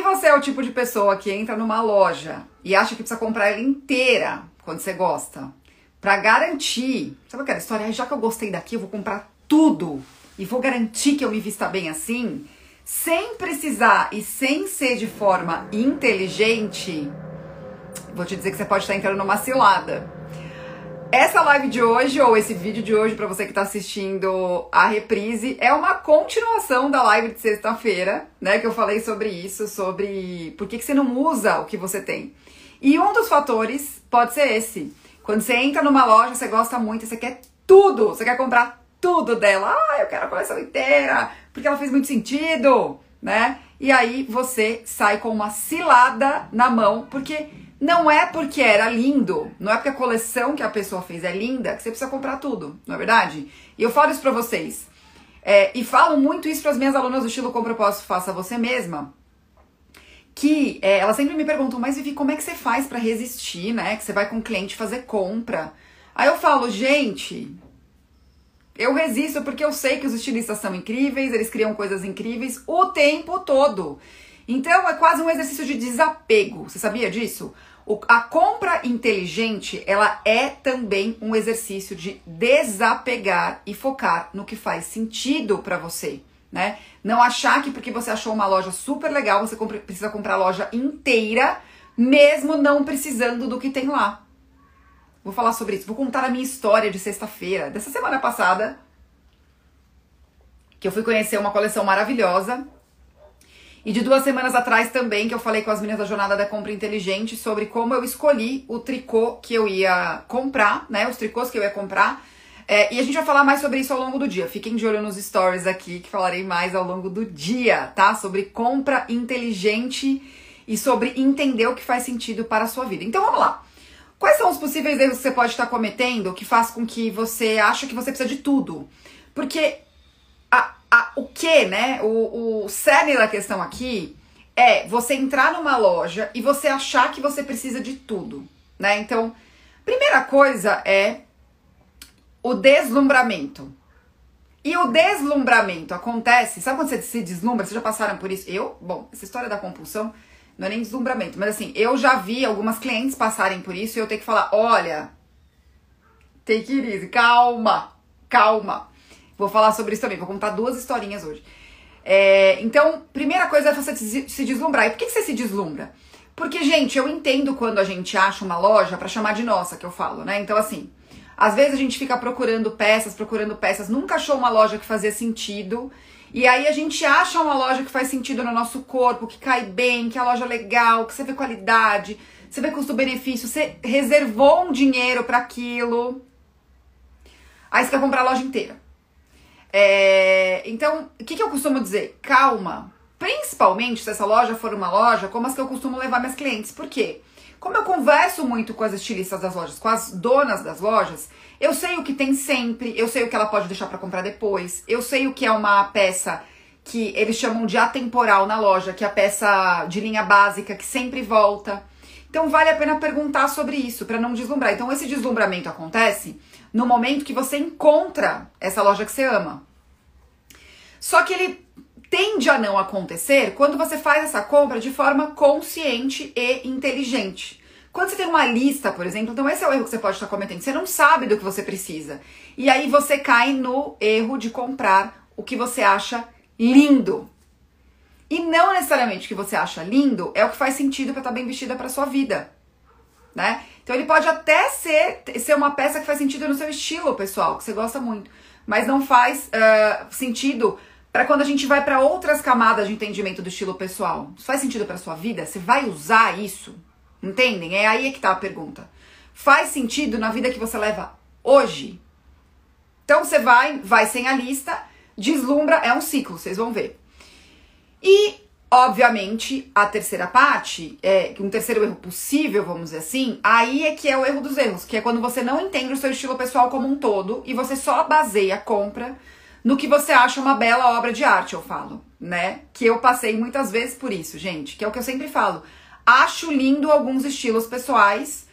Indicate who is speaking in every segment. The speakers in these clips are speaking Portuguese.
Speaker 1: Se você é o tipo de pessoa que entra numa loja e acha que precisa comprar ela inteira quando você gosta, para garantir, sabe aquela história? Já que eu gostei daqui, eu vou comprar tudo e vou garantir que eu me vista bem assim, sem precisar e sem ser de forma inteligente, vou te dizer que você pode estar entrando numa cilada. Essa live de hoje, ou esse vídeo de hoje, para você que está assistindo a reprise, é uma continuação da live de sexta-feira, né? Que eu falei sobre isso, sobre por que, que você não usa o que você tem. E um dos fatores pode ser esse. Quando você entra numa loja, você gosta muito, você quer tudo, você quer comprar tudo dela. Ah, eu quero a coleção inteira, porque ela fez muito sentido, né? E aí você sai com uma cilada na mão, porque não é porque era lindo, não é porque a coleção que a pessoa fez é linda que você precisa comprar tudo, não é verdade? E eu falo isso pra vocês. É, e falo muito isso para as minhas alunas do estilo Com Propósito Faça Você Mesma. Que é, elas sempre me perguntam, mas Vivi, como é que você faz para resistir, né? Que você vai com o cliente fazer compra. Aí eu falo, gente, eu resisto porque eu sei que os estilistas são incríveis, eles criam coisas incríveis o tempo todo. Então é quase um exercício de desapego. Você sabia disso? O, a compra inteligente, ela é também um exercício de desapegar e focar no que faz sentido para você, né? Não achar que porque você achou uma loja super legal, você compre, precisa comprar a loja inteira, mesmo não precisando do que tem lá. Vou falar sobre isso. Vou contar a minha história de sexta-feira, dessa semana passada, que eu fui conhecer uma coleção maravilhosa e de duas semanas atrás também, que eu falei com as meninas da Jornada da Compra Inteligente sobre como eu escolhi o tricô que eu ia comprar, né? Os tricôs que eu ia comprar. É, e a gente vai falar mais sobre isso ao longo do dia. Fiquem de olho nos stories aqui, que falarei mais ao longo do dia, tá? Sobre compra inteligente e sobre entender o que faz sentido para a sua vida. Então vamos lá. Quais são os possíveis erros que você pode estar cometendo que faz com que você ache que você precisa de tudo? Porque a, o que, né? O, o cerne da questão aqui é você entrar numa loja e você achar que você precisa de tudo, né? Então, primeira coisa é o deslumbramento. E o deslumbramento acontece, sabe quando você se deslumbra? Vocês já passaram por isso? Eu, bom, essa história da compulsão não é nem deslumbramento, mas assim, eu já vi algumas clientes passarem por isso e eu tenho que falar: olha, take it easy, calma, calma. Vou falar sobre isso também, vou contar duas historinhas hoje. É, então, primeira coisa é você se deslumbrar. E por que você se deslumbra? Porque, gente, eu entendo quando a gente acha uma loja para chamar de nossa, que eu falo, né? Então, assim, às vezes a gente fica procurando peças, procurando peças, nunca achou uma loja que fazia sentido. E aí a gente acha uma loja que faz sentido no nosso corpo, que cai bem, que é a loja legal, que você vê qualidade, você vê custo-benefício, você reservou um dinheiro para aquilo. Aí você quer comprar a loja inteira. É, então, o que, que eu costumo dizer? Calma. Principalmente se essa loja for uma loja como as que eu costumo levar minhas clientes. Por quê? Como eu converso muito com as estilistas das lojas, com as donas das lojas, eu sei o que tem sempre, eu sei o que ela pode deixar para comprar depois, eu sei o que é uma peça que eles chamam de atemporal na loja, que é a peça de linha básica que sempre volta. Então vale a pena perguntar sobre isso para não deslumbrar. Então esse deslumbramento acontece no momento que você encontra essa loja que você ama. Só que ele tende a não acontecer quando você faz essa compra de forma consciente e inteligente. Quando você tem uma lista, por exemplo, então esse é o erro que você pode estar cometendo. Você não sabe do que você precisa. E aí você cai no erro de comprar o que você acha lindo. E não necessariamente o que você acha lindo é o que faz sentido para estar bem vestida para sua vida, né? Então ele pode até ser, ser uma peça que faz sentido no seu estilo, pessoal, que você gosta muito, mas não faz uh, sentido para quando a gente vai para outras camadas de entendimento do estilo pessoal. Isso faz sentido para sua vida? Você vai usar isso? Entendem? É aí que tá a pergunta. Faz sentido na vida que você leva hoje? Então você vai, vai sem a lista, deslumbra, é um ciclo, vocês vão ver. E Obviamente, a terceira parte, é um terceiro erro possível, vamos dizer assim, aí é que é o erro dos erros, que é quando você não entende o seu estilo pessoal como um todo e você só baseia a compra no que você acha uma bela obra de arte, eu falo, né? Que eu passei muitas vezes por isso, gente, que é o que eu sempre falo. Acho lindo alguns estilos pessoais,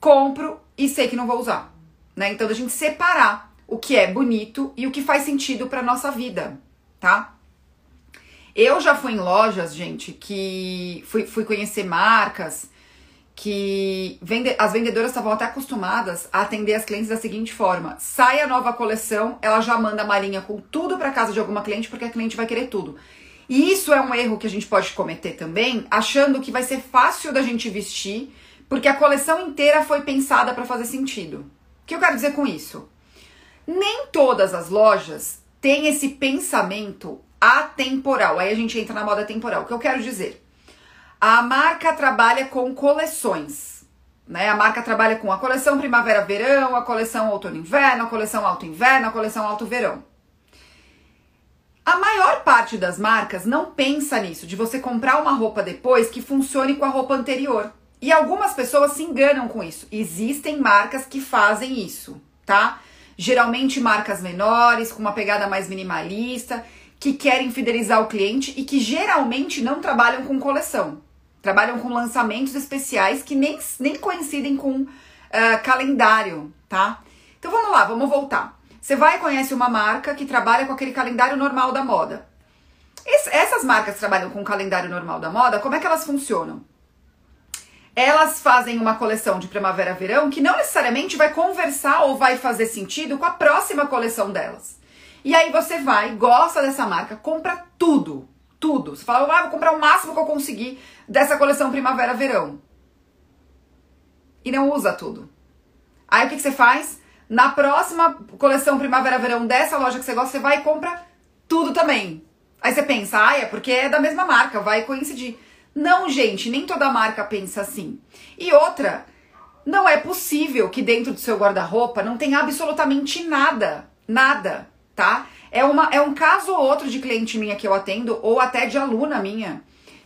Speaker 1: compro e sei que não vou usar, né? Então, a gente separar o que é bonito e o que faz sentido para nossa vida, tá? Eu já fui em lojas, gente, que fui, fui conhecer marcas que vende, as vendedoras estavam até acostumadas a atender as clientes da seguinte forma: sai a nova coleção, ela já manda a malinha com tudo para casa de alguma cliente, porque a cliente vai querer tudo. E isso é um erro que a gente pode cometer também, achando que vai ser fácil da gente vestir, porque a coleção inteira foi pensada para fazer sentido. O que eu quero dizer com isso? Nem todas as lojas têm esse pensamento atemporal. Aí a gente entra na moda temporal. O que eu quero dizer? A marca trabalha com coleções. Né? A marca trabalha com a coleção primavera-verão, a coleção outono-inverno, a coleção alto-inverno, a coleção alto-verão. A maior parte das marcas não pensa nisso, de você comprar uma roupa depois que funcione com a roupa anterior. E algumas pessoas se enganam com isso. Existem marcas que fazem isso, tá? Geralmente marcas menores, com uma pegada mais minimalista, que querem fidelizar o cliente e que geralmente não trabalham com coleção. Trabalham com lançamentos especiais que nem, nem coincidem com uh, calendário, tá? Então vamos lá, vamos voltar. Você vai e conhece uma marca que trabalha com aquele calendário normal da moda. essas marcas que trabalham com o calendário normal da moda, como é que elas funcionam? Elas fazem uma coleção de primavera-verão que não necessariamente vai conversar ou vai fazer sentido com a próxima coleção delas. E aí você vai, gosta dessa marca, compra tudo, tudo. Você fala, ah, vou comprar o máximo que eu conseguir dessa coleção primavera-verão. E não usa tudo. Aí o que, que você faz? Na próxima coleção primavera-verão dessa loja que você gosta, você vai e compra tudo também. Aí você pensa, ah, é porque é da mesma marca, vai coincidir. Não, gente, nem toda marca pensa assim. E outra, não é possível que dentro do seu guarda-roupa não tenha absolutamente nada, nada tá? É, uma, é um caso ou outro de cliente minha que eu atendo, ou até de aluna minha,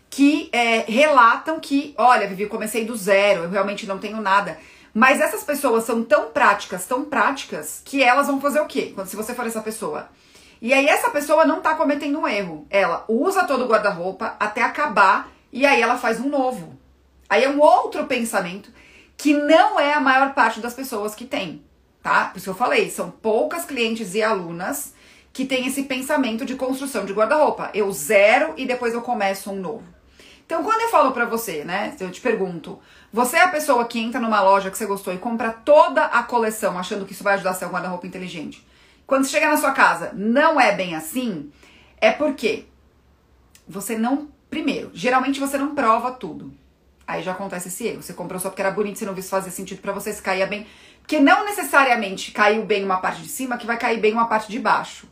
Speaker 1: que é, relatam que, olha, Vivi, comecei do zero, eu realmente não tenho nada. Mas essas pessoas são tão práticas, tão práticas, que elas vão fazer o quê? Quando se você for essa pessoa? E aí essa pessoa não tá cometendo um erro. Ela usa todo o guarda-roupa até acabar e aí ela faz um novo. Aí é um outro pensamento que não é a maior parte das pessoas que tem tá? Por isso eu falei, são poucas clientes e alunas que têm esse pensamento de construção de guarda-roupa. Eu zero e depois eu começo um novo. Então, quando eu falo pra você, né, eu te pergunto, você é a pessoa que entra numa loja que você gostou e compra toda a coleção achando que isso vai ajudar um guarda-roupa inteligente. Quando você chega na sua casa, não é bem assim, é porque você não, primeiro, geralmente você não prova tudo. Aí já acontece esse erro. Você comprou só porque era bonito, você não viu se fazia sentido para você, se caía bem. Porque não necessariamente caiu bem uma parte de cima que vai cair bem uma parte de baixo,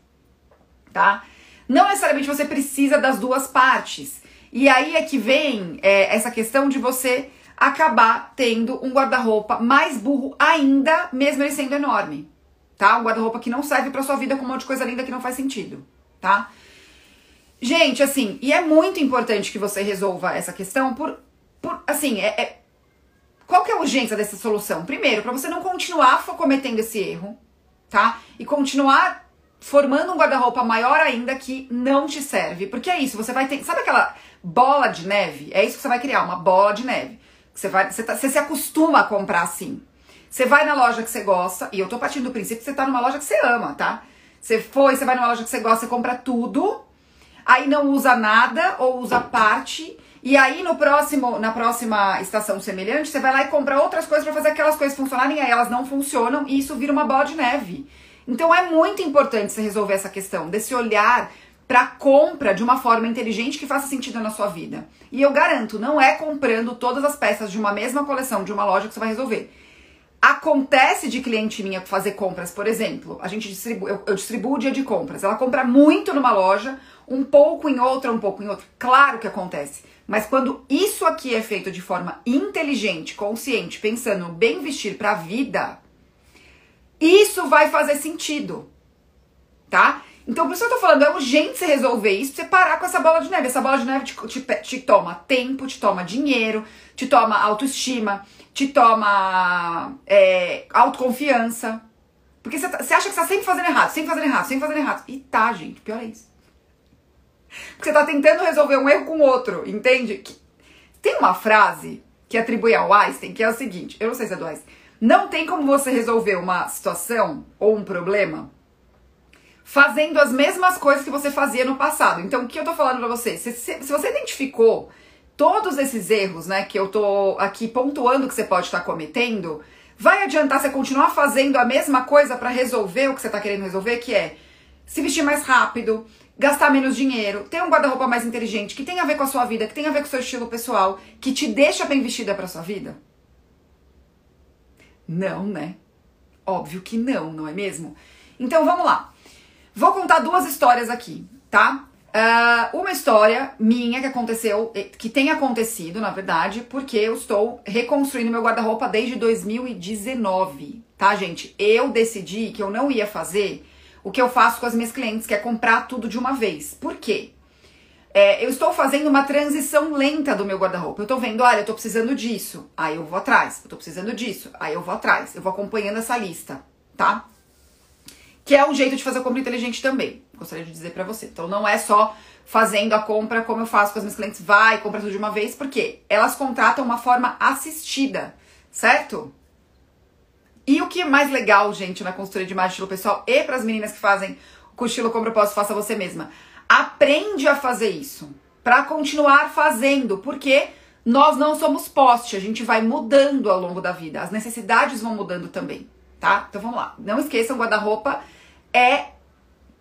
Speaker 1: tá? Não necessariamente você precisa das duas partes. E aí é que vem é, essa questão de você acabar tendo um guarda-roupa mais burro ainda, mesmo ele sendo enorme, tá? Um guarda-roupa que não serve para sua vida com um monte de coisa linda que não faz sentido, tá? Gente, assim, e é muito importante que você resolva essa questão por, por assim, é, é qual que é a urgência dessa solução? Primeiro, para você não continuar cometendo esse erro, tá? E continuar formando um guarda-roupa maior ainda que não te serve. Porque é isso, você vai ter. Sabe aquela bola de neve? É isso que você vai criar, uma bola de neve. Você, vai, você, tá, você se acostuma a comprar assim. Você vai na loja que você gosta, e eu tô partindo do princípio que você tá numa loja que você ama, tá? Você foi, você vai numa loja que você gosta, você compra tudo, aí não usa nada ou usa parte e aí no próximo, na próxima estação semelhante, você vai lá e compra outras coisas para fazer aquelas coisas funcionarem, aí elas não funcionam e isso vira uma bola de neve. Então é muito importante você resolver essa questão desse olhar para compra de uma forma inteligente que faça sentido na sua vida. E eu garanto, não é comprando todas as peças de uma mesma coleção de uma loja que você vai resolver. Acontece de cliente minha fazer compras, por exemplo, a gente eu, eu distribuo o dia de compras. Ela compra muito numa loja, um pouco em outra, um pouco em outra. Claro que acontece. Mas quando isso aqui é feito de forma inteligente, consciente, pensando bem vestir para a vida, isso vai fazer sentido, tá? Então, por isso eu tô falando, é urgente você resolver isso, pra você parar com essa bola de neve. Essa bola de neve te, te, te toma tempo, te toma dinheiro, te toma autoestima, te toma é, autoconfiança. Porque você, tá, você acha que você tá sempre fazendo errado, sempre fazendo errado, sempre fazendo errado. E tá, gente, pior é isso. Porque você tá tentando resolver um erro com outro, entende? Tem uma frase que atribui ao Einstein que é o seguinte: eu não sei se é do Einstein. Não tem como você resolver uma situação ou um problema fazendo as mesmas coisas que você fazia no passado. Então, o que eu tô falando pra você? Se, se, se você identificou todos esses erros, né, que eu tô aqui pontuando que você pode estar cometendo, vai adiantar você continuar fazendo a mesma coisa para resolver o que você tá querendo resolver, que é se vestir mais rápido, gastar menos dinheiro, ter um guarda-roupa mais inteligente, que tem a ver com a sua vida, que tem a ver com o seu estilo pessoal, que te deixa bem vestida para sua vida? Não, né? Óbvio que não, não é mesmo? Então vamos lá. Vou contar duas histórias aqui, tá? Uh, uma história minha que aconteceu, que tem acontecido, na verdade, porque eu estou reconstruindo meu guarda-roupa desde 2019, tá, gente? Eu decidi que eu não ia fazer o que eu faço com as minhas clientes, que é comprar tudo de uma vez. Por quê? É, eu estou fazendo uma transição lenta do meu guarda-roupa. Eu estou vendo, olha, eu estou precisando disso. Aí eu vou atrás. Eu estou precisando disso. Aí eu vou atrás. Eu vou acompanhando essa lista, tá? Que é um jeito de fazer a compra inteligente também. Gostaria de dizer para você. Então não é só fazendo a compra como eu faço com as minhas clientes, vai, compra tudo de uma vez, porque elas contratam uma forma assistida, certo? E o que é mais legal, gente, na consultoria de imagem estilo pessoal e para as meninas que fazem o estilo como propósito, faça você mesma. Aprende a fazer isso para continuar fazendo, porque nós não somos poste, a gente vai mudando ao longo da vida, as necessidades vão mudando também, tá? Então vamos lá. Não esqueçam, guarda-roupa é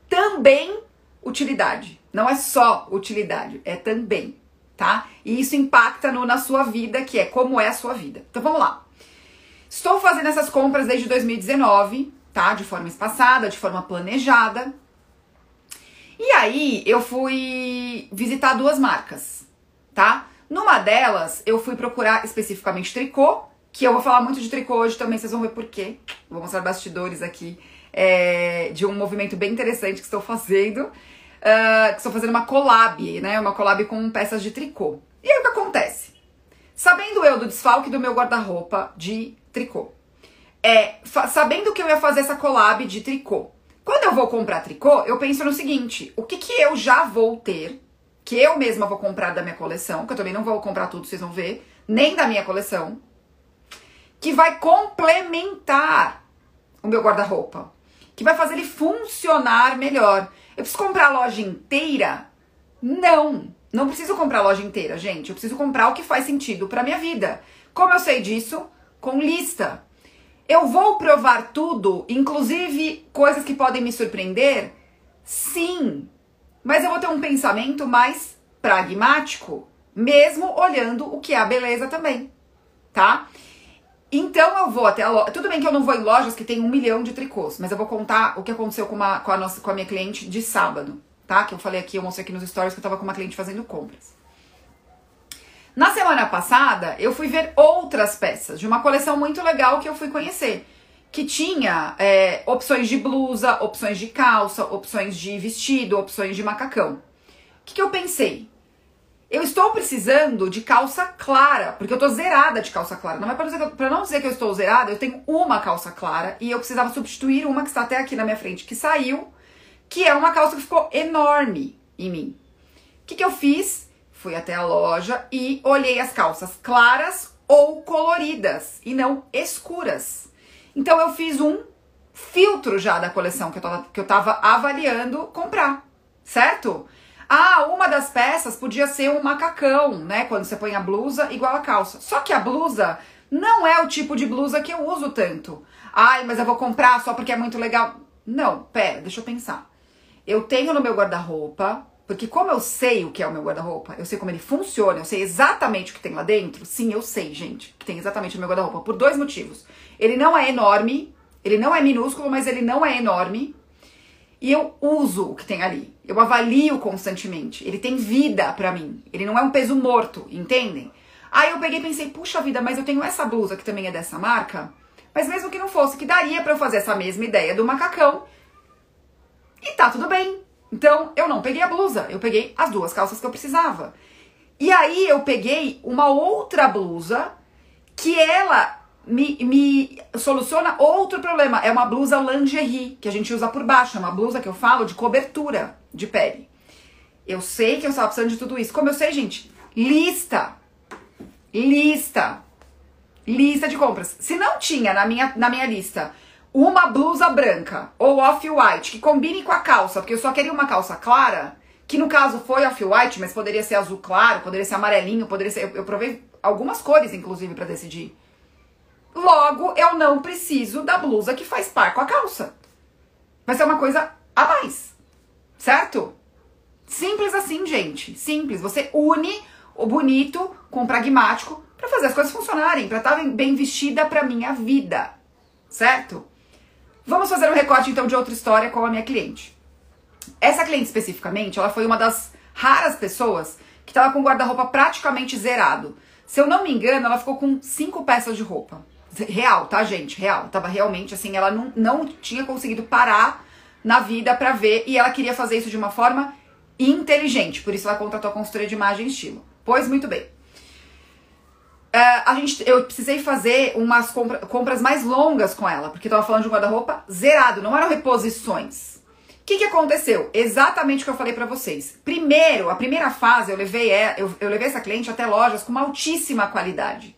Speaker 1: também utilidade. Não é só utilidade, é também, tá? E isso impacta no, na sua vida, que é como é a sua vida. Então vamos lá. Estou fazendo essas compras desde 2019, tá? De forma espaçada, de forma planejada. E aí eu fui visitar duas marcas, tá? Numa delas, eu fui procurar especificamente tricô, que eu vou falar muito de tricô hoje também, vocês vão ver por quê. Vou mostrar bastidores aqui é, de um movimento bem interessante que estou fazendo. Uh, que estou fazendo uma collab, né? Uma collab com peças de tricô. E aí o que acontece? Sabendo eu do desfalque do meu guarda-roupa de tricô. É, sabendo que eu ia fazer essa collab de tricô. Quando eu vou comprar tricô, eu penso no seguinte: o que, que eu já vou ter, que eu mesma vou comprar da minha coleção, que eu também não vou comprar tudo, vocês vão ver, nem da minha coleção, que vai complementar o meu guarda-roupa, que vai fazer ele funcionar melhor. Eu preciso comprar a loja inteira? Não, não preciso comprar a loja inteira, gente. Eu preciso comprar o que faz sentido para minha vida. Como eu sei disso? Com lista. Eu vou provar tudo, inclusive coisas que podem me surpreender? Sim. Mas eu vou ter um pensamento mais pragmático, mesmo olhando o que é a beleza também, tá? Então eu vou até a loja. Tudo bem que eu não vou em lojas que tem um milhão de tricôs, mas eu vou contar o que aconteceu com, uma, com, a, nossa, com a minha cliente de sábado, tá? Que eu falei aqui, eu mostrei aqui nos stories que eu tava com uma cliente fazendo compras. Na semana passada, eu fui ver outras peças de uma coleção muito legal que eu fui conhecer. Que tinha é, opções de blusa, opções de calça, opções de vestido, opções de macacão. O que, que eu pensei? Eu estou precisando de calça clara, porque eu tô zerada de calça clara. Não é pra não dizer que eu estou zerada, eu tenho uma calça clara e eu precisava substituir uma que está até aqui na minha frente, que saiu, que é uma calça que ficou enorme em mim. O que, que eu fiz? Fui até a loja e olhei as calças claras ou coloridas e não escuras. Então eu fiz um filtro já da coleção que eu tava, que eu tava avaliando comprar, certo? Ah, uma das peças podia ser um macacão, né? Quando você põe a blusa igual a calça. Só que a blusa não é o tipo de blusa que eu uso tanto. Ai, mas eu vou comprar só porque é muito legal. Não, pera, deixa eu pensar. Eu tenho no meu guarda-roupa porque como eu sei o que é o meu guarda-roupa, eu sei como ele funciona, eu sei exatamente o que tem lá dentro. Sim, eu sei, gente, que tem exatamente o meu guarda-roupa por dois motivos. Ele não é enorme, ele não é minúsculo, mas ele não é enorme. E eu uso o que tem ali. Eu avalio constantemente. Ele tem vida para mim. Ele não é um peso morto, entendem? Aí eu peguei e pensei, puxa vida, mas eu tenho essa blusa que também é dessa marca. Mas mesmo que não fosse, que daria para eu fazer essa mesma ideia do macacão. E tá tudo bem. Então, eu não peguei a blusa, eu peguei as duas calças que eu precisava. E aí eu peguei uma outra blusa que ela me, me soluciona outro problema. É uma blusa lingerie que a gente usa por baixo, é uma blusa que eu falo de cobertura de pele. Eu sei que eu estava precisando de tudo isso. Como eu sei, gente? Lista. Lista. Lista de compras. Se não tinha na minha, na minha lista uma blusa branca ou off-white que combine com a calça, porque eu só queria uma calça clara, que no caso foi off-white, mas poderia ser azul claro, poderia ser amarelinho, poderia ser. Eu, eu provei algumas cores, inclusive, para decidir. Logo, eu não preciso da blusa que faz par com a calça. Vai ser uma coisa a mais. Certo? Simples assim, gente. Simples. Você une o bonito com o pragmático para fazer as coisas funcionarem, para estar bem vestida para minha vida. Certo? Vamos fazer um recorte então de outra história com a minha cliente. Essa cliente especificamente, ela foi uma das raras pessoas que estava com o guarda-roupa praticamente zerado. Se eu não me engano, ela ficou com cinco peças de roupa. Real, tá, gente? Real. Tava realmente assim, ela não, não tinha conseguido parar na vida para ver e ela queria fazer isso de uma forma inteligente. Por isso ela contratou a consultoria de imagem e estilo. Pois muito bem. Uh, a gente, eu precisei fazer umas compra, compras mais longas com ela, porque tava falando de um guarda-roupa zerado, não eram reposições. O que, que aconteceu? Exatamente o que eu falei para vocês. Primeiro, a primeira fase, eu levei, é, eu, eu levei essa cliente até lojas com uma altíssima qualidade.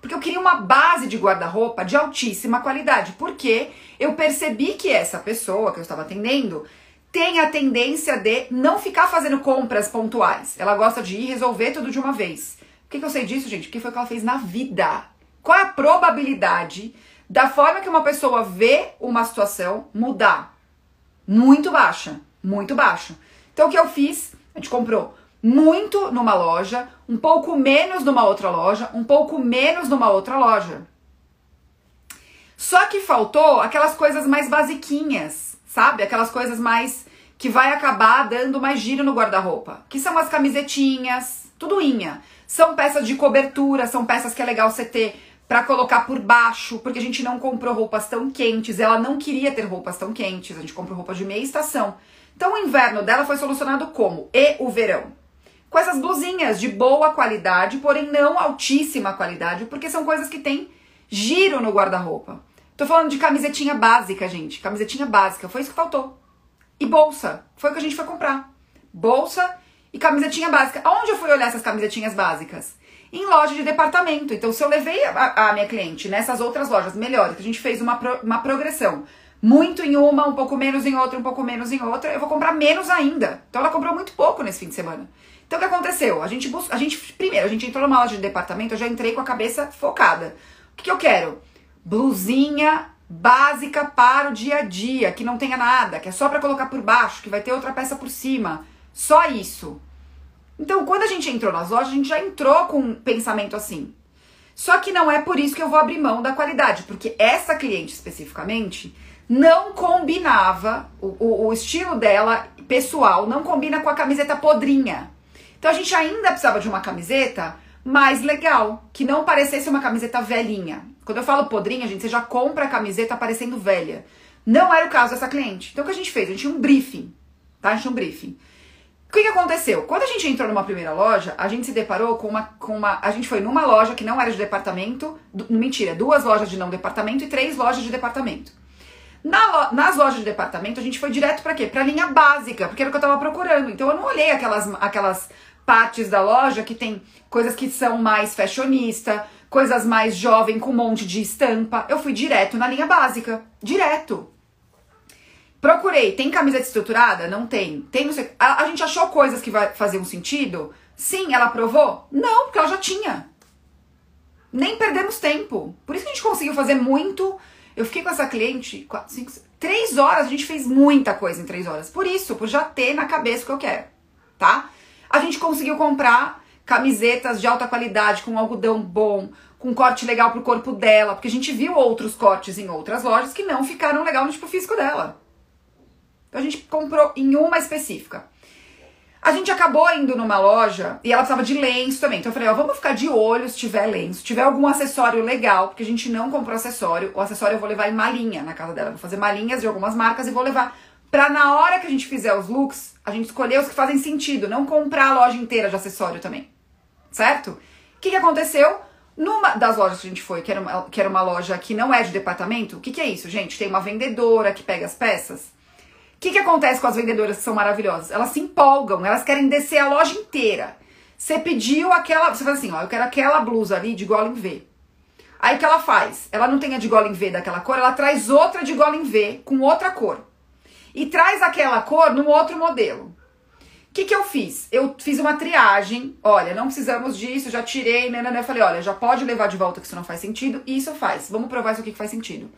Speaker 1: Porque eu queria uma base de guarda-roupa de altíssima qualidade. Porque eu percebi que essa pessoa que eu estava atendendo tem a tendência de não ficar fazendo compras pontuais. Ela gosta de ir resolver tudo de uma vez. Por que, que eu sei disso, gente? Porque foi o que ela fez na vida. Qual é a probabilidade da forma que uma pessoa vê uma situação mudar? Muito baixa. Muito baixa. Então o que eu fiz? A gente comprou muito numa loja, um pouco menos numa outra loja, um pouco menos numa outra loja. Só que faltou aquelas coisas mais basiquinhas, sabe? Aquelas coisas mais que vai acabar dando mais giro no guarda-roupa, que são as camisetinhas, tudo inha. São peças de cobertura, são peças que é legal você ter para colocar por baixo, porque a gente não comprou roupas tão quentes, ela não queria ter roupas tão quentes, a gente comprou roupas de meia estação. Então o inverno dela foi solucionado como? E o verão com essas blusinhas de boa qualidade, porém não altíssima qualidade, porque são coisas que têm giro no guarda-roupa. Tô falando de camisetinha básica, gente. Camisetinha básica, foi isso que faltou. E bolsa, foi o que a gente foi comprar. Bolsa e camisetinha básica. Aonde eu fui olhar essas camisetinhas básicas? Em loja de departamento. Então, se eu levei a, a minha cliente nessas outras lojas melhores, que a gente fez uma, pro, uma progressão, muito em uma, um pouco menos em outra, um pouco menos em outra, eu vou comprar menos ainda. Então, ela comprou muito pouco nesse fim de semana. Então o que aconteceu? A gente busca, a gente primeiro, a gente entrou numa loja de departamento, eu já entrei com a cabeça focada. O que, que eu quero? Blusinha básica para o dia a dia, que não tenha nada, que é só para colocar por baixo, que vai ter outra peça por cima. Só isso. Então, quando a gente entrou nas lojas, a gente já entrou com um pensamento assim. Só que não é por isso que eu vou abrir mão da qualidade, porque essa cliente especificamente não combinava, o, o, o estilo dela pessoal não combina com a camiseta podrinha. Então a gente ainda precisava de uma camiseta mais legal, que não parecesse uma camiseta velhinha. Quando eu falo podrinha, gente, você já compra a camiseta parecendo velha. Não era o caso dessa cliente. Então o que a gente fez? A gente tinha um briefing, tá? A gente tinha um briefing. O que, que aconteceu? Quando a gente entrou numa primeira loja, a gente se deparou com uma, com uma. A gente foi numa loja que não era de departamento. Do, mentira, duas lojas de não departamento e três lojas de departamento. Na, nas lojas de departamento, a gente foi direto para quê? Pra linha básica, porque era o que eu tava procurando. Então eu não olhei aquelas, aquelas partes da loja que tem coisas que são mais fashionista, coisas mais jovem com um monte de estampa. Eu fui direto na linha básica, direto. Procurei, tem camiseta estruturada? Não tem. Tem não sei, a, a gente achou coisas que vai fazer um sentido? Sim, ela aprovou? Não, porque ela já tinha. Nem perdemos tempo. Por isso que a gente conseguiu fazer muito. Eu fiquei com essa cliente quatro, cinco, três horas. A gente fez muita coisa em três horas. Por isso, por já ter na cabeça o que eu quero, tá? A gente conseguiu comprar camisetas de alta qualidade, com algodão bom, com corte legal pro corpo dela, porque a gente viu outros cortes em outras lojas que não ficaram legal no tipo físico dela. Então a gente comprou em uma específica. A gente acabou indo numa loja e ela precisava de lenço também. Então eu falei, ó, vamos ficar de olho se tiver lenço, se tiver algum acessório legal, porque a gente não comprou acessório. O acessório eu vou levar em malinha na casa dela. Vou fazer malinhas de algumas marcas e vou levar Pra na hora que a gente fizer os looks, a gente escolher os que fazem sentido, não comprar a loja inteira de acessório também. Certo? O que, que aconteceu? Numa das lojas que a gente foi, que era uma, que era uma loja que não é de departamento, o que, que é isso, gente? Tem uma vendedora que pega as peças. O que, que acontece com as vendedoras que são maravilhosas? Elas se empolgam, elas querem descer a loja inteira. Você pediu aquela. Você fala assim, ó, eu quero aquela blusa ali de gola em V. Aí o que ela faz? Ela não tem a de gola em V daquela cor, ela traz outra de gola em V com outra cor. E traz aquela cor num outro modelo. O que, que eu fiz? Eu fiz uma triagem. Olha, não precisamos disso, já tirei, né. Eu falei, olha, já pode levar de volta que isso não faz sentido. E isso faz. Vamos provar isso aqui que faz sentido.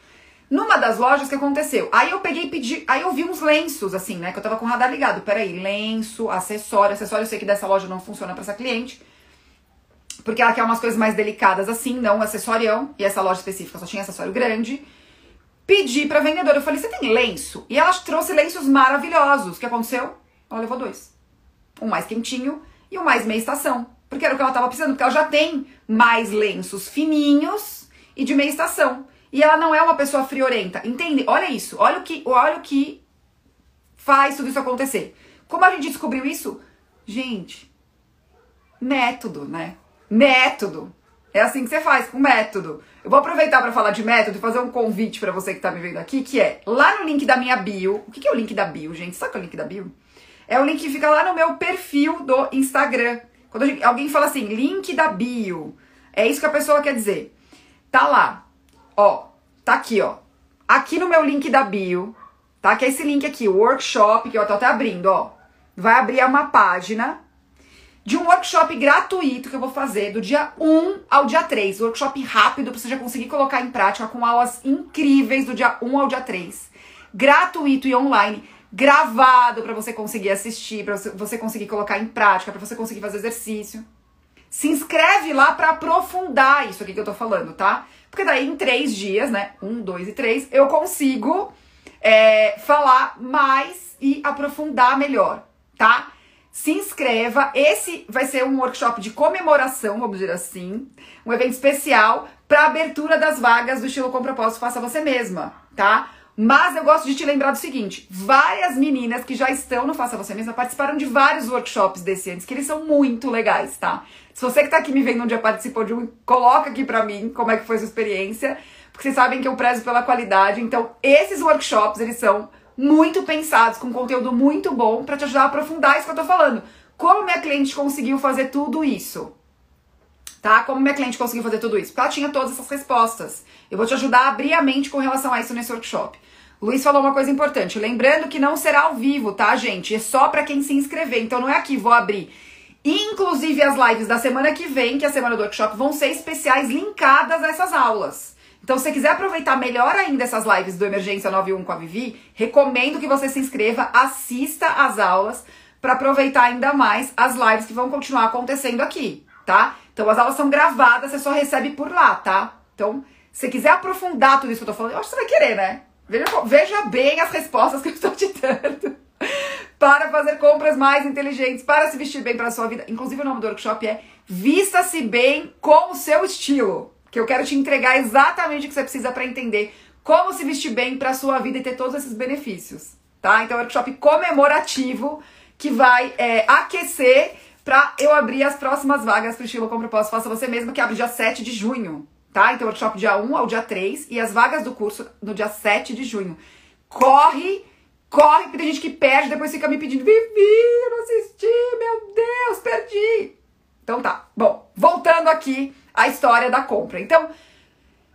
Speaker 1: Numa das lojas que aconteceu? Aí eu peguei e pedi, aí eu vi uns lenços, assim, né? Que eu tava com o radar ligado. Peraí, lenço, acessório. Acessório eu sei que dessa loja não funciona para essa cliente. Porque ela quer umas coisas mais delicadas assim, não um acessorião. E essa loja específica só tinha acessório grande. Pedi pra vendedora, eu falei, você tem lenço? E ela trouxe lenços maravilhosos. O que aconteceu? Ela levou dois. Um mais quentinho e um mais meia estação. Porque era o que ela tava precisando, porque ela já tem mais lenços fininhos e de meia estação. E ela não é uma pessoa friorenta. Entende? Olha isso. Olha o que, olha o que faz tudo isso acontecer. Como a gente descobriu isso? Gente, método, né? Método. É assim que você faz, com método. Eu vou aproveitar para falar de método e fazer um convite para você que tá me vendo aqui, que é lá no link da minha bio. O que é o link da bio, gente? Sabe o que é o link da bio? É o link que fica lá no meu perfil do Instagram. Quando alguém fala assim, link da bio, é isso que a pessoa quer dizer. Tá lá. Ó, tá aqui, ó. Aqui no meu link da bio, tá? Que é esse link aqui, o workshop, que eu tô até abrindo, ó. Vai abrir uma página de um workshop gratuito que eu vou fazer do dia 1 ao dia 3. Workshop rápido pra você já conseguir colocar em prática com aulas incríveis do dia 1 ao dia 3. Gratuito e online, gravado para você conseguir assistir, para você conseguir colocar em prática, para você conseguir fazer exercício. Se inscreve lá para aprofundar isso aqui que eu tô falando, tá? Porque daí em três dias, né? Um, dois e três, eu consigo é, falar mais e aprofundar melhor, tá? Se inscreva. Esse vai ser um workshop de comemoração, vamos dizer assim, um evento especial para abertura das vagas do estilo com propósito Faça Você Mesma, tá? Mas eu gosto de te lembrar do seguinte: várias meninas que já estão no Faça Você Mesma participaram de vários workshops desse antes, que eles são muito legais, tá? Se você que tá aqui me vendo um dia participou de um, coloca aqui pra mim como é que foi sua experiência, porque vocês sabem que eu prezo pela qualidade. Então, esses workshops, eles são muito pensados, com conteúdo muito bom para te ajudar a aprofundar isso que eu tô falando. Como minha cliente conseguiu fazer tudo isso? Tá? Como minha cliente conseguiu fazer tudo isso? Porque ela tinha todas essas respostas. Eu vou te ajudar a abrir a mente com relação a isso nesse workshop. Luiz falou uma coisa importante, lembrando que não será ao vivo, tá, gente? É só para quem se inscrever. Então não é aqui, vou abrir. Inclusive as lives da semana que vem, que é a semana do workshop, vão ser especiais linkadas a essas aulas. Então, se você quiser aproveitar melhor ainda essas lives do Emergência 91 com a Vivi, recomendo que você se inscreva, assista as aulas para aproveitar ainda mais as lives que vão continuar acontecendo aqui, tá? Então, as aulas são gravadas, você só recebe por lá, tá? Então, se você quiser aprofundar tudo isso que eu tô falando, eu acho que você vai querer, né? Veja, veja bem as respostas que eu estou te dando para fazer compras mais inteligentes, para se vestir bem para a sua vida. Inclusive, o nome do workshop é Vista-se bem com o seu estilo, que eu quero te entregar exatamente o que você precisa para entender como se vestir bem para a sua vida e ter todos esses benefícios, tá? Então, é um workshop comemorativo que vai é, aquecer para eu abrir as próximas vagas para o estilo com propósito Faça Você Mesmo, que abre dia 7 de junho tá? Então, workshop dia 1 ao dia 3 e as vagas do curso no dia 7 de junho. Corre, corre, porque tem gente que perde, depois fica me pedindo, Vivi, eu não assisti, meu Deus, perdi. Então tá, bom, voltando aqui à história da compra. Então,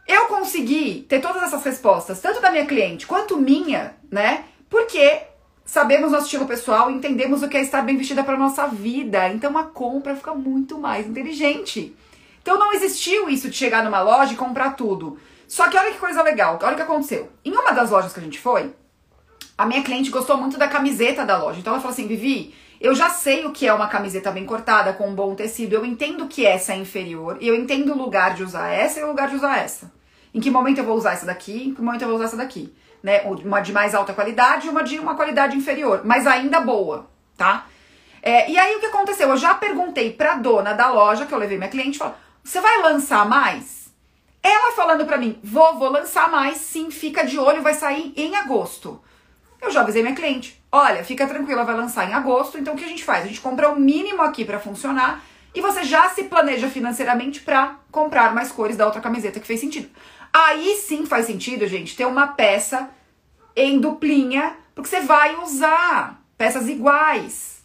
Speaker 1: eu consegui ter todas essas respostas, tanto da minha cliente quanto minha, né? Porque sabemos nosso estilo pessoal, entendemos o que é estar bem vestida para nossa vida. Então a compra fica muito mais inteligente. Então não existiu isso de chegar numa loja e comprar tudo. Só que olha que coisa legal, olha o que aconteceu. Em uma das lojas que a gente foi, a minha cliente gostou muito da camiseta da loja. Então ela falou assim: Vivi, eu já sei o que é uma camiseta bem cortada, com um bom tecido. Eu entendo que essa é inferior. E eu entendo o lugar de usar essa e o lugar de usar essa. Em que momento eu vou usar essa daqui, em que momento eu vou usar essa daqui. Né? Uma de mais alta qualidade e uma de uma qualidade inferior, mas ainda boa, tá? É, e aí o que aconteceu? Eu já perguntei pra dona da loja, que eu levei minha cliente, falou: você vai lançar mais? Ela falando pra mim, vou, vou lançar mais, sim, fica de olho, vai sair em agosto. Eu já avisei minha cliente, olha, fica tranquila, vai lançar em agosto, então o que a gente faz? A gente compra o mínimo aqui para funcionar e você já se planeja financeiramente para comprar mais cores da outra camiseta que fez sentido. Aí sim faz sentido, gente, ter uma peça em duplinha, porque você vai usar peças iguais.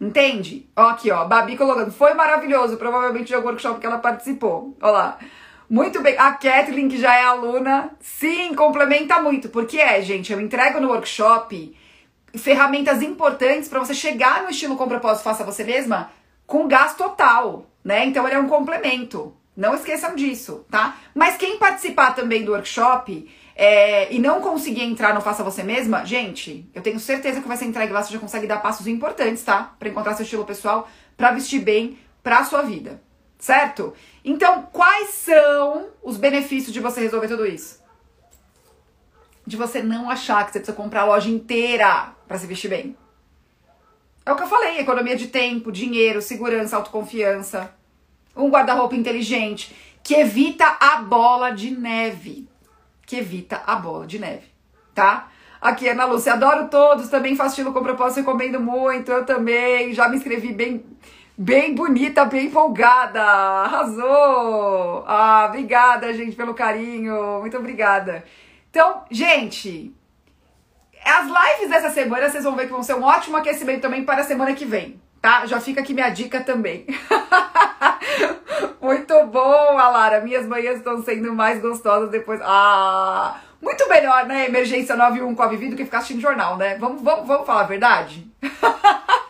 Speaker 1: Entende? Ó, aqui, ó. Babi colocando. Foi maravilhoso. Provavelmente o workshop que ela participou. Ó lá. Muito bem. A Kathleen, que já é aluna, sim, complementa muito. Porque é, gente, eu entrego no workshop ferramentas importantes para você chegar no estilo com propósito faça você mesma com gás total, né? Então ele é um complemento. Não esqueçam disso, tá? Mas quem participar também do workshop é, e não conseguir entrar no Faça Você Mesma, gente, eu tenho certeza que vai ser entregue lá, você já consegue dar passos importantes, tá? Para encontrar seu estilo pessoal, para vestir bem pra sua vida, certo? Então, quais são os benefícios de você resolver tudo isso? De você não achar que você precisa comprar a loja inteira para se vestir bem. É o que eu falei: economia de tempo, dinheiro, segurança, autoconfiança. Um guarda-roupa inteligente que evita a bola de neve. Que evita a bola de neve, tá? Aqui, Ana Lúcia, adoro todos, também faço estilo com propósito, recomendo muito, eu também, já me inscrevi bem, bem bonita, bem empolgada, arrasou! Ah, obrigada, gente, pelo carinho, muito obrigada. Então, gente, as lives dessa semana vocês vão ver que vão ser um ótimo aquecimento também para a semana que vem, tá? Já fica aqui minha dica também. muito bom, Alara. Minhas manhãs estão sendo mais gostosas depois. Ah, muito melhor, né? Emergência 91 com a Vivi do que ficar assistindo jornal, né? Vamos, vamos, vamos falar a verdade?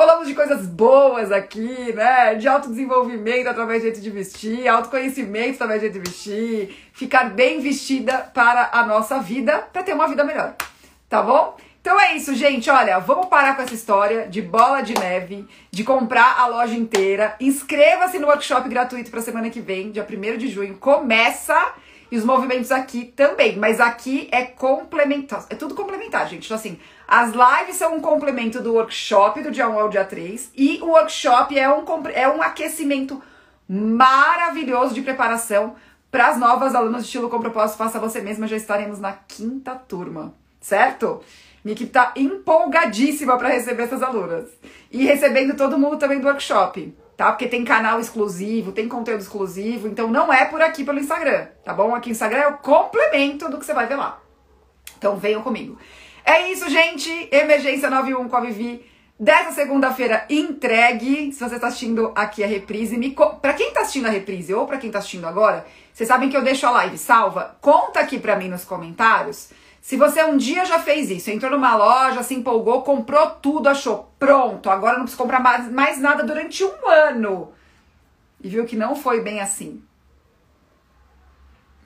Speaker 1: Falamos de coisas boas aqui, né? De autodesenvolvimento através do jeito de vestir, autoconhecimento através do jeito de vestir, ficar bem vestida para a nossa vida, para ter uma vida melhor. Tá bom? Então é isso, gente. Olha, vamos parar com essa história de bola de neve, de comprar a loja inteira. Inscreva-se no workshop gratuito para semana que vem, dia 1 de junho. Começa e os movimentos aqui também, mas aqui é complementar, é tudo complementar, gente. Então, assim, as lives são um complemento do workshop do dia 1 ao dia 3 e o workshop é um, é um aquecimento maravilhoso de preparação para as novas alunas de estilo com propósito Faça Você Mesma. Já estaremos na quinta turma, certo? Minha equipe tá empolgadíssima para receber essas alunas. E recebendo todo mundo também do workshop tá? Porque tem canal exclusivo, tem conteúdo exclusivo, então não é por aqui pelo Instagram, tá bom? Aqui no Instagram é o complemento do que você vai ver lá. Então venham comigo. É isso, gente. Emergência 91 com a Vivi. Dessa segunda-feira entregue. Se você está assistindo aqui a reprise, me co... para quem está assistindo a reprise ou para quem está assistindo agora, vocês sabem que eu deixo a live salva. Conta aqui para mim nos comentários se você um dia já fez isso, entrou numa loja, se empolgou, comprou tudo, achou pronto, agora não precisa comprar mais, mais nada durante um ano e viu que não foi bem assim.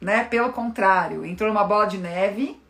Speaker 1: Né? Pelo contrário, entrou numa bola de neve